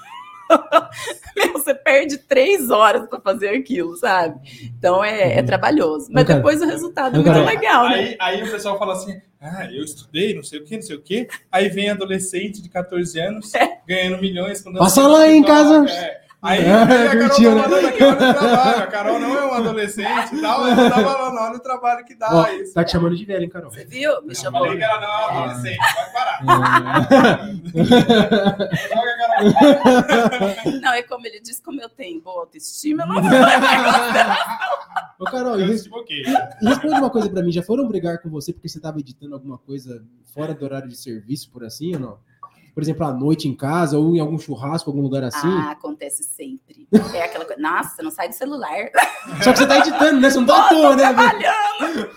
[LAUGHS] Meu, você perde três horas para fazer aquilo, sabe? Então é, é Uhum. trabalhoso. Mas depois o resultado é muito cara. legal, né? Aí, aí o pessoal fala assim: ah, eu estudei, não sei o que, não sei o que. Aí vem adolescente de 14 anos ganhando milhões. Passa lá em casa. é. Aí, É, a Carol tá né? mandando aqui, olha o trabalho. A Carol não é um adolescente e tal, ela tá falando, olha o trabalho que dá. Ó, isso. tá te chamando de velho, hein, Carol? Você viu? Me Eu chamou. falei que ela não é um adolescente, vai parar. Carol. Não, é como ele disse, como eu tenho boa autoestima, eu não [LAUGHS] Ô, Carol, e Eu res- responde uma coisa pra mim. Já foram brigar com você porque você tava editando alguma coisa fora do horário de serviço, por assim, ou não? Por exemplo, à noite em casa, ou em algum churrasco, algum lugar assim? Ah, acontece sempre. É aquela coisa. Nossa, não sai do celular. Só que você tá editando, né? Você não tá à toa, né? Trabalhando.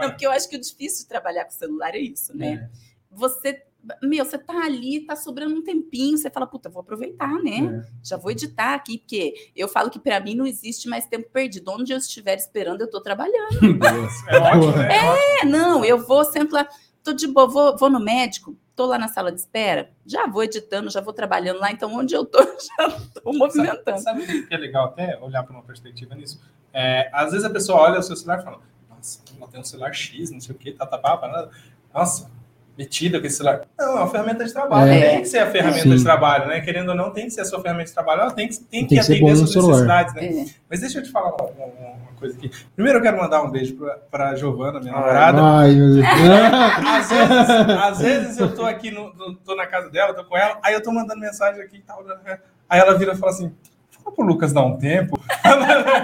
Não, porque eu acho que o difícil de trabalhar com celular é isso, né? Você. Meu, você tá ali, tá sobrando um tempinho, você fala, puta, vou aproveitar, né? É. Já vou editar aqui, porque eu falo que pra mim não existe mais tempo perdido. Onde eu estiver esperando, eu tô trabalhando. [LAUGHS] É ótimo, né? É. É, não, eu vou, sento lá, tô de boa, vou, vou no médico, tô lá na sala de espera, já vou editando, já vou trabalhando lá, então onde eu tô, [LAUGHS] já tô movimentando. Sabe o que é legal até olhar para uma perspectiva nisso? É, às vezes a pessoa olha o seu celular e fala: Nossa, ela tem um celular X, não sei o que, tá, tá, pá, pá, Nossa, metida com esse celular. Não, é uma ferramenta de trabalho. É. Tem que ser a ferramenta Sim. de trabalho, né? Querendo ou não, tem que ser a sua ferramenta de trabalho. Ela tem que, tem Tem que atender no suas celular. necessidades, né? É. Mas deixa eu te falar uma, uma- coisa aqui. Primeiro eu quero mandar um beijo pra, pra Giovana, minha namorada. Ai, meu Deus. Às vezes, às vezes eu tô aqui, no, no- tô na casa dela, tô com ela, aí eu tô mandando mensagem aqui e tal. né? Aí ela vira e fala assim: fala pro Lucas dar um tempo.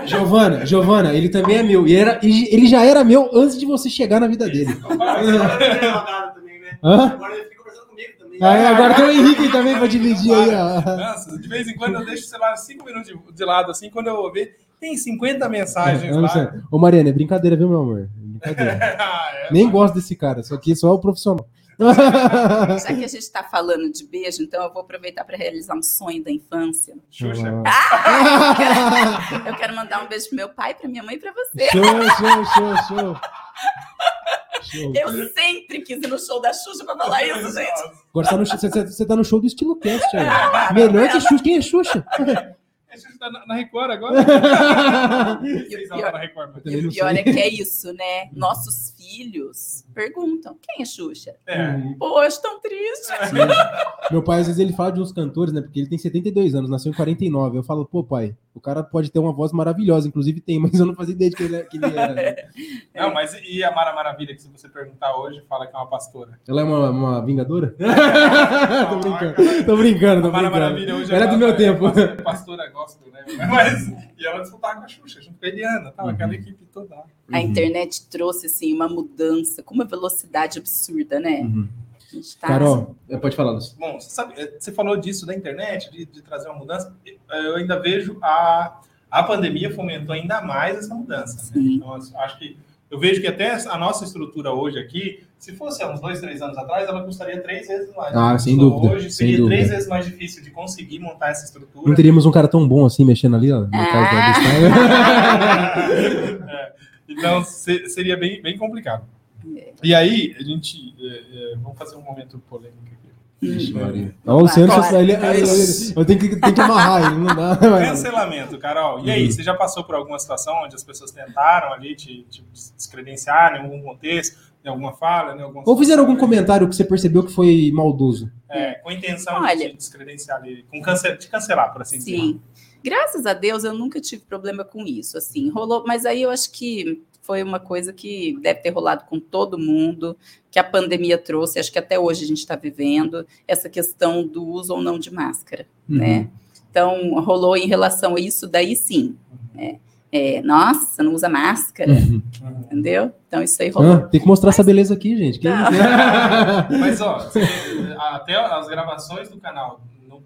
Giovana, Giovana, ele também é meu. E era, ele ele já era meu antes de você chegar na vida dele. Hã? Agora ele fica conversando comigo também. Ah, é, agora tem o Henrique também pra dividir aí, ó. Nossa, de vez em quando eu deixo o celular cinco minutos de, de lado, assim, quando eu vou ver, tem 50 mensagens sei. lá. Ô, Mariana, é brincadeira, viu, meu amor? É Brincadeira. [LAUGHS] Ah, é, Nem mano. gosto desse cara, só que só o profissional. [LAUGHS] Já que a gente está falando de beijo, então eu vou aproveitar para realizar um sonho da infância. Xuxa. [LAUGHS] Eu quero mandar um beijo pro meu pai, para minha mãe e para você. Show, show, show, show. Eu sempre quis ir no show da Xuxa para falar isso, gente. Agora você tá, no, show- você, você tá no show do estilo cast, ó. [LAUGHS] Melhor que Xuxa. Quem é Xuxa? A Xuxa tá na, na Record agora? E o pior- na Record, mas- E o pior é que é isso, né? Nossos filhos perguntam: quem é Xuxa? É. Poxa, tão triste. Meu pai, às vezes, ele fala de uns cantores, né? Porque ele tem 72 anos, nasceu em 49. Eu falo, pô, pai, o cara pode ter uma voz maravilhosa, inclusive tem, mas eu não fazia ideia de que ele, que ele era. né? [LAUGHS] Não, mas e a Mara Maravilha, que se você perguntar hoje, fala que é uma pastora? Ela é uma, uma vingadora? [LAUGHS] [LAUGHS] tô brincando, tô brincando, tô A Mara brincando. Maravilha hoje Era do meu tempo. É pastora gospel, né? Mas, e ela disputava com a Xuxa, junto com a Eliana, tal, Uhum. aquela equipe toda. A internet trouxe, assim, uma mudança com uma velocidade absurda, né? Uhum. A gente tá- Carol, é, pode falar, Lúcio. Bom, você, sabe, eh, você falou disso da internet, de, de trazer uma mudança. Eh, Eu ainda vejo a, a pandemia fomentou ainda mais essa mudança. Né? Sim. Então, acho que eu vejo que até a nossa estrutura hoje aqui, se fosse há uns dois, três anos atrás, ela custaria três vezes mais. Ah, Então, sem dúvida, Hoje seria dúvida. três vezes mais difícil de conseguir montar essa estrutura. Não teríamos um cara tão bom assim mexendo ali, ó, no caso da. É, [LAUGHS] [LAUGHS] então se- seria bem, bem complicado. É. E aí, a gente. é, é, vamos fazer um momento polêmico aqui. Vixe, Maria. Ó, o Luciano, Agora. ele, ele- ele- eu tenho que, tenho que amarrar ele, não dá. vai. Cancelamento, Carol. E aí, Uhum. você já passou por alguma situação onde as pessoas tentaram ali te, te descredenciar em algum contexto, em alguma fala, em alguma Ou fizeram algum comentário que você percebeu que foi maldoso? é, com a intenção Olha. de te descredenciar ali, com cance de cancelar, por assim dizer. Sim. Graças a Deus eu nunca tive problema com isso, assim, rolou, mas aí eu acho que foi uma coisa que deve ter rolado com todo mundo, que a pandemia trouxe, acho que até hoje a gente está vivendo, essa questão do uso ou não de máscara, Uhum. né? Então, rolou em relação a isso, daí sim. né? É, nossa, não usa máscara, Uhum. Entendeu? Então, isso aí rolou. Ah, tem que mostrar essa beleza aqui, gente. Isso? [LAUGHS] Mas, ó, até as gravações do canal,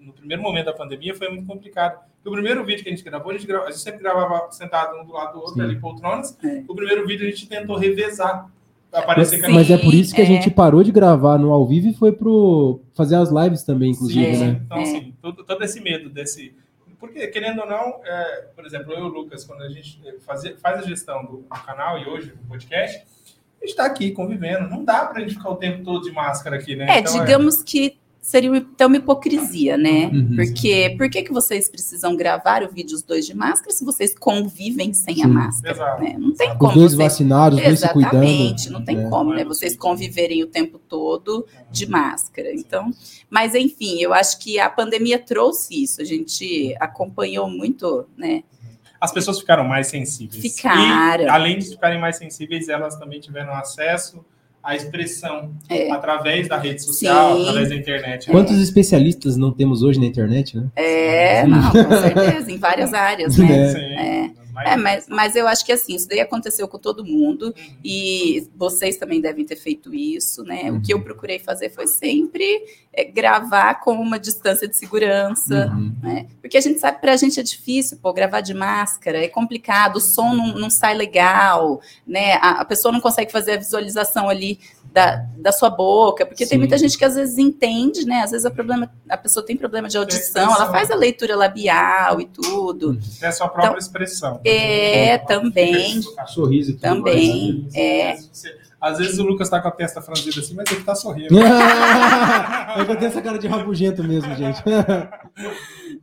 no, primeiro momento da pandemia, foi muito complicado. O primeiro vídeo que a gente gravou, a gente, grava- a gente sempre gravava sentado um do lado do outro, Sim. ali, poltronas. É. O primeiro vídeo a gente tentou revezar. Aparecer Sim. Mas é por isso que a é. gente parou de gravar no ao vivo e foi pro fazer as lives também, inclusive, Sim. né? Então, É. assim, todo, todo esse medo desse. Porque, querendo ou não, é, por exemplo, eu e o Lucas, quando a gente fazia, faz a gestão do, do canal e hoje do podcast, a gente está aqui convivendo. Não dá pra gente ficar o tempo todo de máscara aqui, né? É, Então, digamos que seria uma- até uma hipocrisia, né? Uhum. Porque por que, que vocês precisam gravar o vídeo os dois de máscara se vocês convivem sem a Sim. máscara? Exato. né? Não tem Os como dois vocês... vacinados, os dois se cuidando. Exatamente, não tem É. como, é né? Vocês conviverem o tempo todo de máscara. Então, mas enfim, eu acho que a pandemia trouxe isso. A gente acompanhou muito, né? as pessoas ficaram mais sensíveis. Ficaram. E, além de ficarem mais sensíveis, elas também tiveram acesso à expressão É. através da rede social, Sim. através da internet. Quantos especialistas não temos hoje na internet, né? É, não, com [LAUGHS] certeza, em várias áreas, né? É. É. Mas- É, mas, mas eu acho que assim, isso daí aconteceu com todo mundo e vocês também devem ter feito isso, né? O que eu procurei fazer foi sempre é, gravar com uma distância de segurança, Uhum. né? Porque a gente sabe que pra gente é difícil, pô, gravar de máscara, é complicado, o som não, não sai legal, né? A, a pessoa não consegue fazer a visualização ali da, da sua boca, porque Sim. tem muita gente que às vezes entende, né? Às vezes a, problema, a pessoa tem problema de audição, ela faz a leitura labial e tudo. É a sua própria expressão. É, também. [LAUGHS] Sorriso aqui. Também, é. Às vezes o Lucas tá com a testa franzida assim, mas ele tá sorrindo. é [LAUGHS] [LAUGHS] eu tenho essa cara de rabugento mesmo, gente.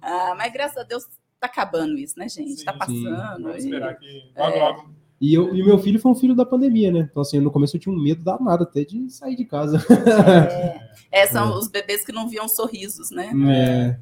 Ah, mas graças a Deus tá acabando isso, né, gente? tá Sim, passando. Vamos e- esperar que logo, É. logo. E, eu, e meu filho foi um filho da pandemia, né? Então, assim, no começo eu tinha um medo danado até de sair de casa. É, são os bebês que não viam sorrisos, né? É,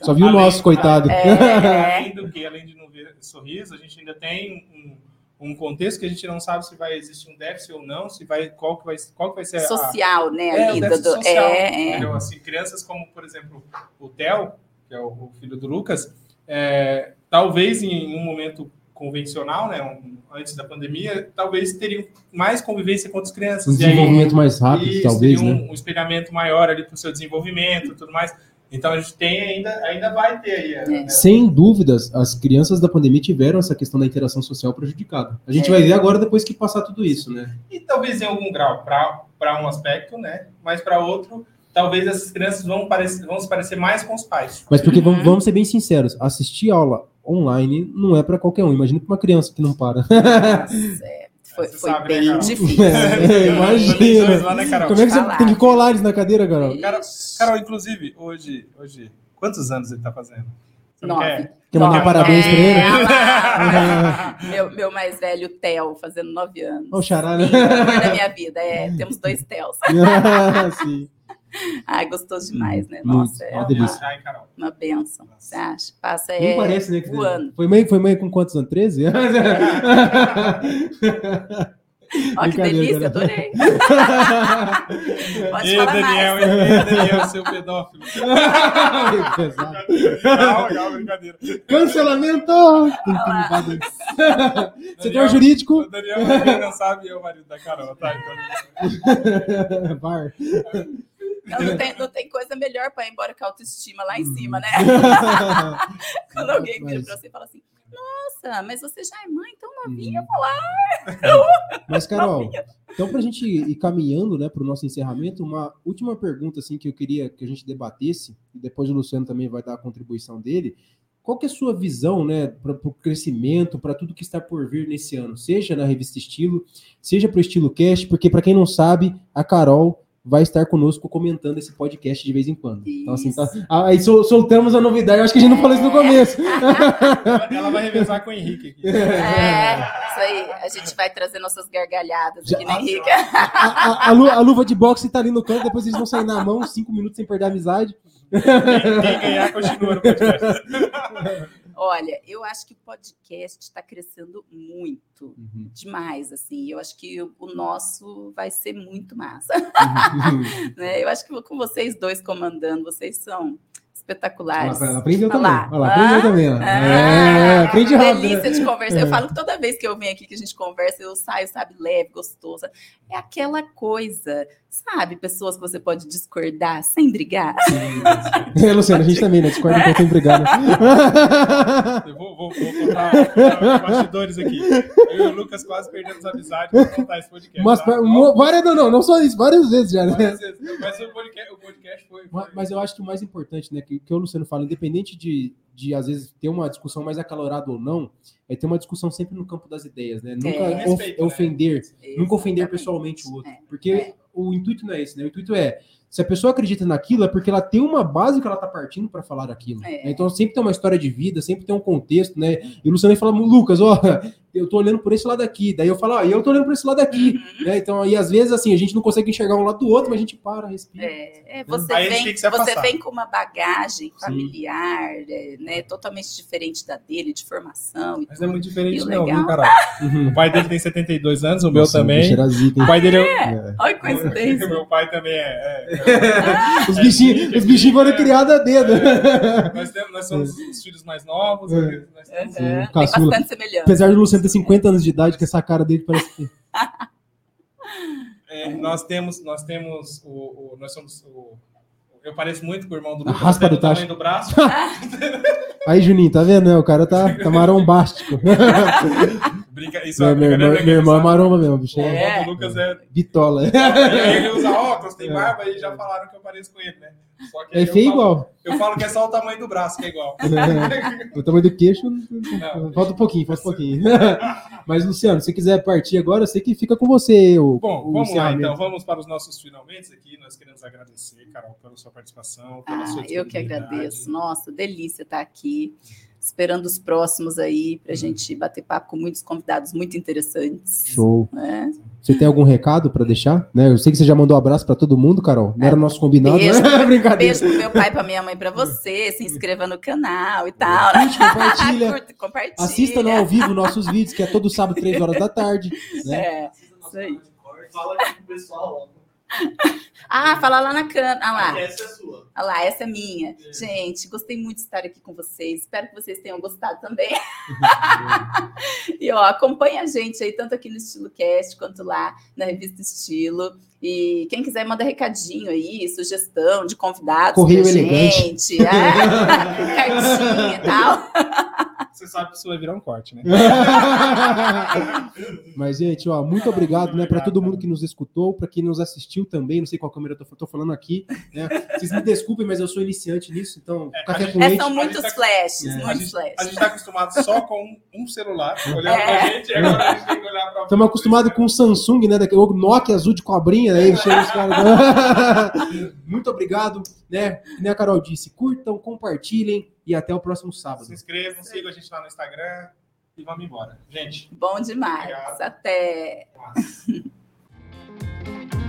só viu o nosso, coitado. É. Além do que, além de não ver sorriso, a gente ainda tem um, um contexto que a gente não sabe se vai existir um déficit ou não, se vai qual que vai, qual que vai ser a, Social, né? É, a vida do. social, É, é. Assim, crianças como, por exemplo, o Theo, que é o, o filho do Lucas, é, talvez em um momento convencional, né, um- antes da pandemia, talvez teriam mais convivência com outras Um crianças. Aí, desenvolvimento mais rápido, isso, talvez, teria né? um, um espelhamento maior ali para o seu desenvolvimento e tudo mais. Então a gente tem ainda, ainda vai ter aí. É. né? Sem dúvidas, as crianças da pandemia tiveram essa questão da interação social prejudicada. A gente É. vai ver agora depois que passar tudo isso, né? E talvez em algum grau, para um aspecto, né? Mas para outro, talvez essas crianças vão, parecer, vão se parecer mais com os pais. Mas porque vamos, Uhum. vamos ser bem sinceros, assistir aula online não é para qualquer um. Imagina para uma criança que não para. É. Foi, foi sabe, né, bem difícil. É, imagina. Lá, né, Carol? Como é que você tem que colar eles na cadeira, Carol? Carol, Carol, inclusive, hoje, hoje, quantos anos ele tá fazendo? Você Nove. quer? Quer mandar parabéns pra ele? É, [LAUGHS] meu, meu mais velho, Theo, fazendo nove anos. O xará, né? Da minha vida. É, temos dois Theos. [LAUGHS] Sim. [LAUGHS] Ai, gostoso demais, né? Muito. Nossa, é Uma uma, delícia. Ai, Carol. uma benção. Você acha? Passa Nem é, parece, né? que- voando. Foi mãe, foi mãe com quantos anos? 13? Ó, [LAUGHS] que Brincadeira, delícia, adorei. [LAUGHS] Pode Ei, falar Daniel, mais. ei, Daniel, seu pedófilo. Calma, calma, brincadeira. Cancelamento! Setor jurídico. O Daniel, não sabe, é o marido da Carol, tá? Então, Bar. Não, não tem, não tem coisa melhor para ir embora com a autoestima lá em cima, né? [LAUGHS] Quando alguém vira pra você e fala assim, nossa, mas você já é mãe tão novinha, vou lá. Mas, Carol, então pra gente ir caminhando né, para o nosso encerramento, uma última pergunta assim, que eu queria que a gente debatesse, e depois o Luciano também vai dar a contribuição dele. Qual que é a sua visão né, para o crescimento, para tudo que está por vir nesse ano? Seja na revista Estilo, seja para o Estilo Cast, porque para quem não sabe, a Carol vai estar conosco comentando esse podcast de vez em quando. Então, assim, tá, Isso. ah, aí sol- soltamos a novidade, eu acho que a gente não falou isso no começo. [LAUGHS] ela, vai revezar com o Henrique aqui. É, isso aí. A gente vai trazer nossas gargalhadas Já- aqui na Henrique. A, a- a lu- a luva de boxe tá ali no canto, depois eles vão sair na mão, cinco minutos sem perder a amizade. Quem, quem ganhar continua no podcast. [LAUGHS] Olha, eu acho que o podcast está crescendo muito, demais, assim. Eu acho que o, nosso vai ser muito massa. [LAUGHS] né? Eu acho que com vocês dois comandando, vocês são espetaculares. Ela aprendeu Olha também. lá. Olha lá, aprendeu Ah, também. ó. Ah, É, aprende uma rápido. delícia né? de conversar. Eu É. falo que toda vez que eu venho aqui que a gente conversa, eu saio, sabe, leve, gostosa. É aquela coisa, sabe? Pessoas que você pode discordar sem brigar. É, Luciano, a gente também, né? Discorda enquanto tem brigado. Eu vou, vou, vou contar contar bastidores aqui. Eu e o Lucas quase perdemos a amizade pra contar esse podcast. Mas tá? várias, não, não, não só isso, várias vezes já, né? Várias vezes. Mas o podcast, o podcast foi. Mas, foi- mas eu acho que o mais importante, né, que, que o Luciano fala, independente de, de às vezes ter uma discussão mais acalorada ou não, é ter uma discussão sempre no campo das ideias, né? Nunca É. of- Respeito, né? ofender, nunca ofender pessoalmente o outro. É. Porque É. o intuito não é esse, né? O intuito é, se a pessoa acredita naquilo, é porque ela tem uma base que ela tá partindo para falar aquilo. É. né? Então sempre tem uma história de vida, sempre tem um contexto, né? E o Luciano fala, Lucas, ó, eu tô olhando por esse lado aqui. Daí eu falo, ó, e eu tô olhando por esse lado aqui. Uhum. né? Então, aí às vezes, assim, a gente não consegue enxergar um lado do outro, mas a gente para, respira. É, é, você, gente vem, você vem com uma bagagem familiar, é, né, totalmente diferente da dele, de formação. e Mas é muito diferente, não, legal. viu, Carol? [LAUGHS] Uhum. O pai dele tem 72 anos, o meu Nossa, também. zica, O pai dele é. É. Olha que coincidência. meu pai também é. é- [LAUGHS] Os bichinhos, os bichinhos foram criados a dedo. nós, temos, nós somos os filhos mais novos. É. nós temos- Tem bastante semelhança. Apesar do Luciano ter 50 anos de idade, que essa cara dele parece que. é, nós temos, nós temos o, o- nós somos o, eu pareço muito com o irmão do Lucas, raspa do tacho. do braço. [LAUGHS] Aí, Juninho, tá vendo? né? O cara tá, tá marombástico. [LAUGHS] Brinca, isso é Meu, uma meu, irmão, meu irmão é maromba mesmo, O bicho. irmão É do Lucas é. bitola. Ele usa óculos, tem É. barba e já falaram que eu pareço com ele, né? Só que É eu feio falo- igual. Eu falo que é só o tamanho do braço que é igual. [LAUGHS] O tamanho do queixo, Não. falta um pouquinho, falta um pouquinho. [LAUGHS] Mas, Luciano, se quiser partir agora, eu sei que fica com você. O, Bom, o vamos lá então, vamos para os nossos finalmente aqui. Nós queremos agradecer, Carol, pela sua participação, pela Ah, sua eu que agradeço. Nossa, delícia estar aqui. Esperando os próximos aí para a gente bater papo com muitos convidados muito interessantes. Show. né? Você tem algum recado pra deixar? Né? Eu sei que você já mandou um abraço pra todo mundo, Carol. Não era o nosso combinado, Beijo. né? [LAUGHS] Brincadeira. Beijo pro meu pai, pra minha mãe, pra você. Se inscreva no canal e tal. Curte, compartilha. [LAUGHS] Curte, compartilha. Assista no ao vivo nossos vídeos, que é todo sábado, 3 horas da tarde. Né? É, isso aí. Fala aqui pro pessoal. Ah, fala lá na câmera. Ah lá. Essa é sua. Olha lá, essa é minha. Gente, gostei muito de estar aqui com vocês. Espero que vocês tenham gostado também. [LAUGHS] e ó, acompanha a gente aí, tanto aqui no Estilo Cast quanto lá na revista Estilo. E quem quiser manda recadinho aí, sugestão de convidados Correio pra elegante. gente. É, [LAUGHS] cartinha e tal. Você sabe que isso vai virar um corte, né? [LAUGHS] Mas, gente, ó, muito obrigado, né, para todo mundo que nos escutou, para quem nos assistiu também. Não sei qual câmera eu tô, tô falando aqui. Né? Vocês me desculpem, mas eu sou iniciante nisso, então É, café com leite. são muitos tá- flashes, É. A muitos gente, flashes. a gente tá acostumado só com um celular olhando É. pra gente, e agora a gente tem que olhar pra Estamos acostumados com o Samsung, né? Daquele o Nokia azul de cobrinha, aí chega os caras. [LAUGHS] Muito obrigado, né? Que nem a Carol disse, curtam, compartilhem e até o próximo sábado. Se inscrevam, sigam a gente lá no Instagram e vamos embora. Gente, Bom demais. Obrigado. Até. abraço. [LAUGHS]